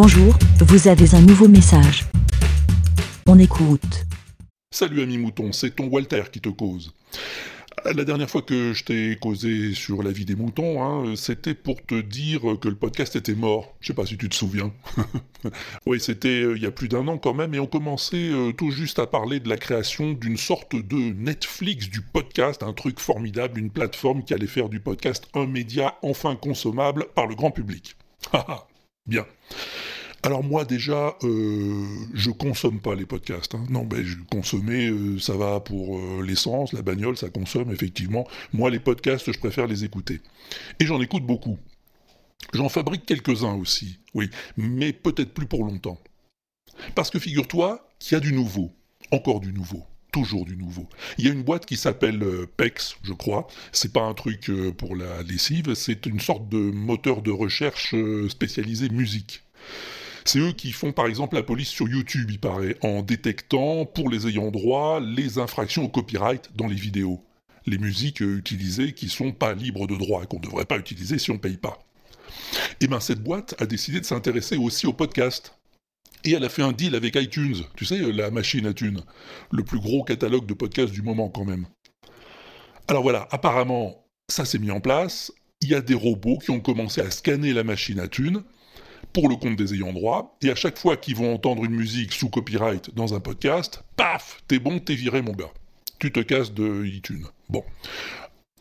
Bonjour, vous avez un nouveau message. On écoute. Salut ami mouton, c'est ton Walter qui te cause. La dernière fois que je t'ai causé sur la vie des moutons, hein, c'était pour te dire que le podcast était mort. Je sais pas si tu te souviens. oui, c'était euh, il y a plus d'un an quand même, et on commençait euh, tout juste à parler de la création d'une sorte de Netflix du podcast, un truc formidable, une plateforme qui allait faire du podcast un média enfin consommable par le grand public. Bien. Alors moi déjà, euh, je consomme pas les podcasts. Hein. Non, ben je consommais, euh, ça va pour euh, l'essence, la bagnole, ça consomme effectivement. Moi les podcasts, je préfère les écouter. Et j'en écoute beaucoup. J'en fabrique quelques-uns aussi, oui, mais peut-être plus pour longtemps. Parce que figure-toi qu'il y a du nouveau, encore du nouveau toujours du nouveau. Il y a une boîte qui s'appelle PEX, je crois. C'est pas un truc pour la lessive, c'est une sorte de moteur de recherche spécialisé musique. C'est eux qui font par exemple la police sur YouTube, il paraît, en détectant pour les ayants droit les infractions au copyright dans les vidéos. Les musiques utilisées qui sont pas libres de droit qu'on ne devrait pas utiliser si on paye pas. Et eh bien cette boîte a décidé de s'intéresser aussi au podcast. Et elle a fait un deal avec iTunes, tu sais, la machine à thunes, le plus gros catalogue de podcasts du moment quand même. Alors voilà, apparemment, ça s'est mis en place, il y a des robots qui ont commencé à scanner la machine à thunes pour le compte des ayants droit, et à chaque fois qu'ils vont entendre une musique sous copyright dans un podcast, paf, t'es bon, t'es viré mon gars. Tu te casses de iTunes. Bon.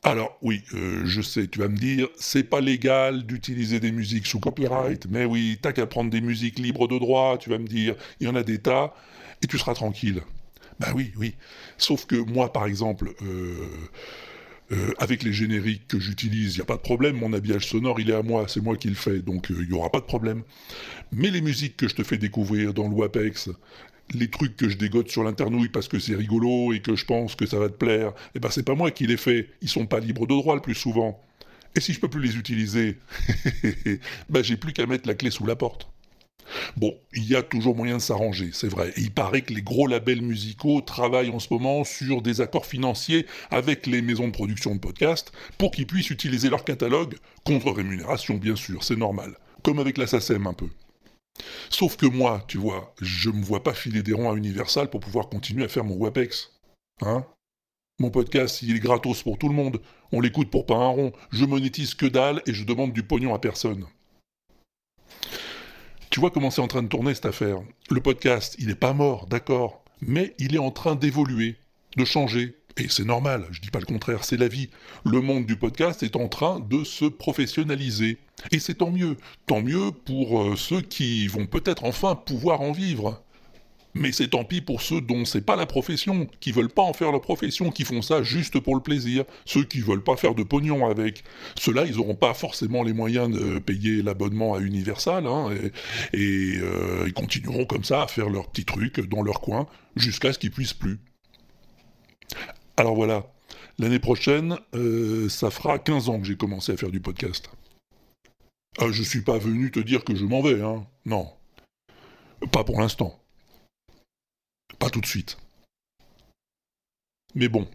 Alors oui, euh, je sais, tu vas me dire, c'est pas légal d'utiliser des musiques sous copyright, mais oui, t'as qu'à prendre des musiques libres de droit, tu vas me dire, il y en a des tas, et tu seras tranquille. Ben oui, oui. Sauf que moi, par exemple, euh, euh, avec les génériques que j'utilise, il n'y a pas de problème, mon habillage sonore, il est à moi, c'est moi qui le fais, donc il n'y aura pas de problème. Mais les musiques que je te fais découvrir dans le WAPEX, les trucs que je dégote sur l'internouille parce que c'est rigolo et que je pense que ça va te plaire, eh ben c'est pas moi qui les fais, ils sont pas libres de droit le plus souvent. Et si je peux plus les utiliser, ben j'ai plus qu'à mettre la clé sous la porte. Bon, il y a toujours moyen de s'arranger, c'est vrai. Il paraît que les gros labels musicaux travaillent en ce moment sur des accords financiers avec les maisons de production de podcasts pour qu'ils puissent utiliser leur catalogue, contre rémunération bien sûr, c'est normal. Comme avec la SACEM un peu. Sauf que moi, tu vois, je me vois pas filer des ronds à Universal pour pouvoir continuer à faire mon WAPEX. Hein Mon podcast, il est gratos pour tout le monde. On l'écoute pour pas un rond. Je monétise que dalle et je demande du pognon à personne. Tu vois comment c'est en train de tourner cette affaire. Le podcast, il n'est pas mort, d'accord, mais il est en train d'évoluer, de changer, et c'est normal, je dis pas le contraire, c'est la vie. Le monde du podcast est en train de se professionnaliser. Et c'est tant mieux. Tant mieux pour euh, ceux qui vont peut-être enfin pouvoir en vivre. Mais c'est tant pis pour ceux dont c'est pas la profession, qui veulent pas en faire leur profession, qui font ça juste pour le plaisir. Ceux qui veulent pas faire de pognon avec. Ceux-là, ils auront pas forcément les moyens de payer l'abonnement à Universal, hein, et, euh, ils continueront comme ça à faire leurs petits trucs dans leur coin, jusqu'à ce qu'ils puissent plus. Alors voilà, l'année prochaine, euh, ça fera 15 ans que j'ai commencé à faire du podcast. Ah, je suis pas venu te dire que je m'en vais, hein. Non. Pas pour l'instant. Pas tout de suite. Mais bon.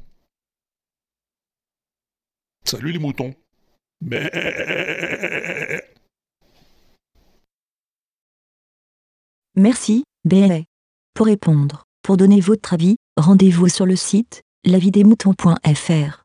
Salut les moutons. Merci, BLA. Pour répondre, pour donner votre avis, rendez-vous sur le site lavidemouton.fr